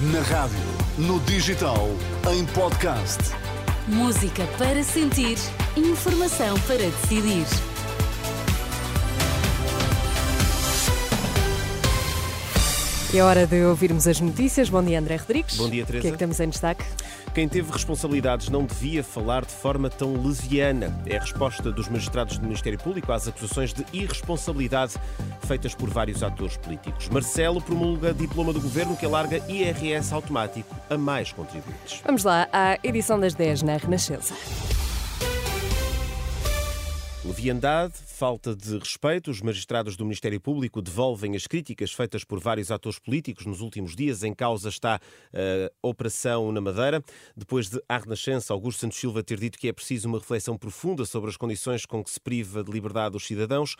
Na rádio, no digital, em podcast. Música para sentir, informação para decidir. É hora de ouvirmos as notícias. Bom dia, André Rodrigues. Bom dia, O que é Teresa. que temos em destaque? Quem teve responsabilidades não devia falar de forma tão leviana. É a resposta dos magistrados do Ministério Público às acusações de irresponsabilidade feitas por vários atores políticos. Marcelo promulga diploma do governo que alarga IRS automático a mais contribuintes. Vamos lá à edição das 10 na Renascença. Leviandade, falta de respeito. Os magistrados do Ministério Público devolvem as críticas feitas por vários atores políticos nos últimos dias. Em causa está a Operação na Madeira. Depois de à Renascença, Augusto Santos Silva ter dito que é preciso uma reflexão profunda sobre as condições com que se priva de liberdade os cidadãos.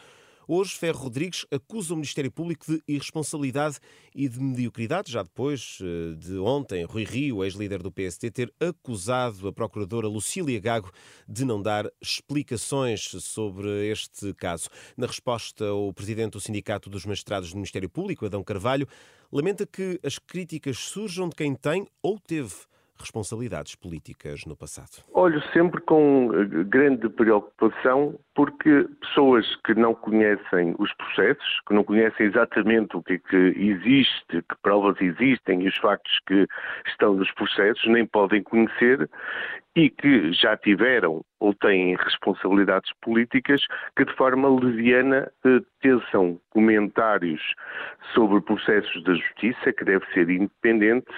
Hoje, Ferro Rodrigues acusa o Ministério Público de irresponsabilidade e de mediocridade, já depois eh, de ontem Rui Rio, ex-líder do PST, ter acusado a procuradora Lucília Gago de não dar explicações sobre este caso. Na resposta, o presidente do Sindicato dos Magistrados do Ministério Público, Adão Carvalho, lamenta que as críticas surjam de quem tem ou teve responsabilidades políticas no passado. Olho sempre com eh, grande preocupação porque pessoas que não conhecem os processos, que não conhecem exatamente o que é que existe, que provas existem e os factos que estão nos processos, nem podem conhecer e que já tiveram ou têm responsabilidades políticas que de forma leviana eh, teçam comentários sobre processos da justiça, que deve ser independente,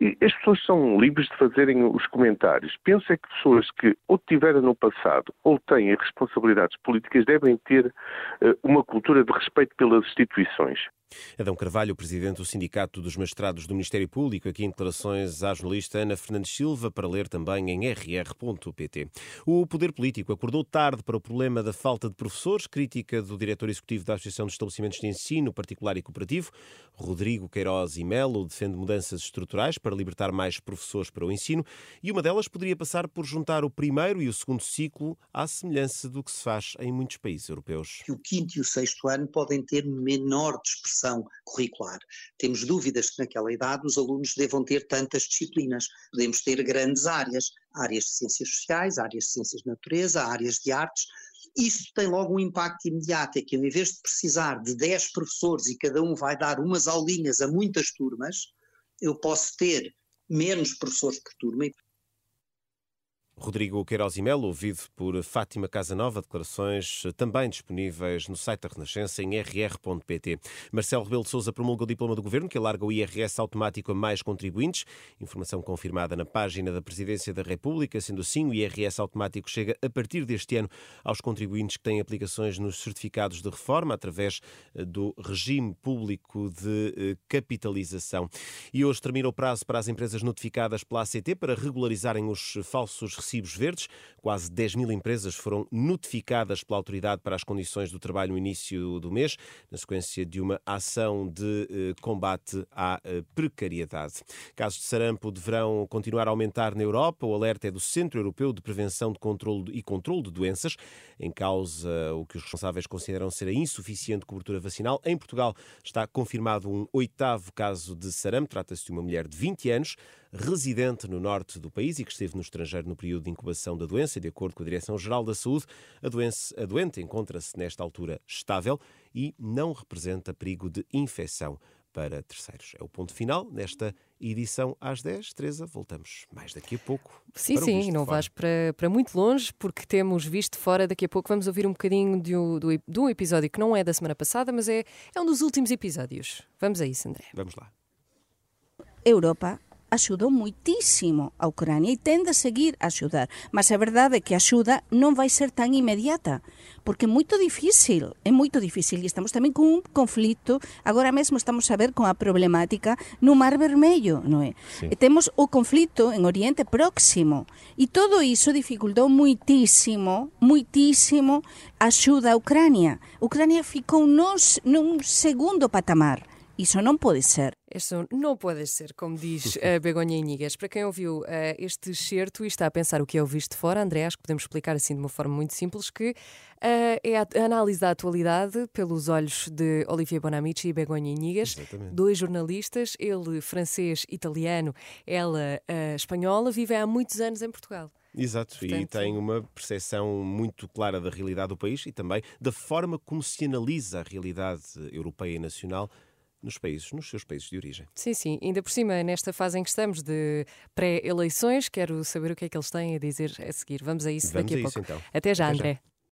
e as pessoas são livres de fazerem os comentários. Penso é que pessoas que ou tiveram no passado ou têm responsabilidades políticas devem ter eh, uma cultura de respeito pelas instituições. Adão Carvalho, presidente do Sindicato dos Magistrados do Ministério Público, aqui em declarações à jornalista Ana Fernandes Silva, para ler também em rr.pt. O Poder Político acordou tarde para o problema da falta de professores, crítica do diretor executivo da Associação de Estabelecimentos de Ensino Particular e Cooperativo, Rodrigo Queiroz e Melo, defende mudanças estruturais para libertar mais professores para o ensino e uma delas poderia passar por juntar o primeiro e o segundo ciclo à semelhança do que se faz em muitos países europeus. o quinto e o sexto ano podem ter menor dispersão curricular. Temos dúvidas que naquela idade os alunos devam ter tantas disciplinas. Podemos ter grandes áreas, áreas de ciências sociais, áreas de ciências de natureza, áreas de artes. Isso tem logo um impacto imediato, é que em vez de precisar de 10 professores e cada um vai dar umas aulinhas a muitas turmas, eu posso ter menos professores por turma e Rodrigo Queiroz e Melo, ouvido por Fátima Casanova, declarações também disponíveis no site da Renascença em rr.pt. Marcelo Rebelo de Sousa promulga o diploma do governo que alarga o IRS automático a mais contribuintes. Informação confirmada na página da Presidência da República. Sendo assim, o IRS automático chega a partir deste ano aos contribuintes que têm aplicações nos certificados de reforma através eh, do regime público de eh, capitalização. E hoje termina o prazo para as empresas notificadas pela ACT para regularizarem os falsos recibos verdes. Quase 10 mil empresas foram notificadas pela autoridade para as condições do trabalho no início do mês, na sequência de uma ação de eh, combate à eh, precariedade. Casos de sarampo deverão continuar a aumentar na Europa. O alerta é do Centro Europeu de Prevenção de Controlo e Controlo de Doenças. Em causa o que os responsáveis consideram ser a insuficiente cobertura vacinal. Em Portugal está confirmado um oitavo caso de sarampo. Trata-se de uma mulher de 20 anos residente no norte do país e que esteve no estrangeiro no período de incubação da doença. De acordo com a Direção-Geral da Saúde, a, doença, a doente encontra-se nesta altura estável e não representa perigo de infecção para terceiros. É o ponto final nesta edição às 10. Teresa, voltamos mais daqui a pouco. Sim, sim, não Fora. vais para, para muito longe, porque temos visto fora. Daqui a pouco vamos ouvir um bocadinho de um, do, de um episódio que não é da semana passada, mas é, é um dos últimos episódios. Vamos a isso, André. Vamos lá. Europa axudou muitísimo a Ucrania e tende a seguir a axudar. Mas a verdade é que a axuda non vai ser tan inmediata, porque é moito difícil, é moito difícil. E estamos tamén con un conflito, agora mesmo estamos a ver con a problemática no Mar Vermello, non é? E temos o conflito en Oriente Próximo. E todo iso dificultou muitísimo, muitísimo a axuda a Ucrania. Ucrania ficou nos, nun segundo patamar Isso não pode ser. Isso não pode ser, como diz a Begonha Inigas. Para quem ouviu uh, este excerto e está a pensar o que é o visto de fora, André, acho que podemos explicar assim de uma forma muito simples que uh, é a análise da atualidade pelos olhos de Olivier Bonamici e Begonha Inigas, Exatamente. dois jornalistas, ele francês, italiano, ela uh, espanhola, vivem há muitos anos em Portugal. Exato, e Portanto- tem uma percepção muito clara da realidade do país e também da forma como se analisa a realidade europeia e nacional nos países, nos seus países de origem. Sim, sim. Ainda por cima, nesta fase em que estamos de pré-eleições, quero saber o que é que eles têm a dizer a seguir. Vamos a isso Vamos daqui a a isso, pouco. então. Até já, Até já. André.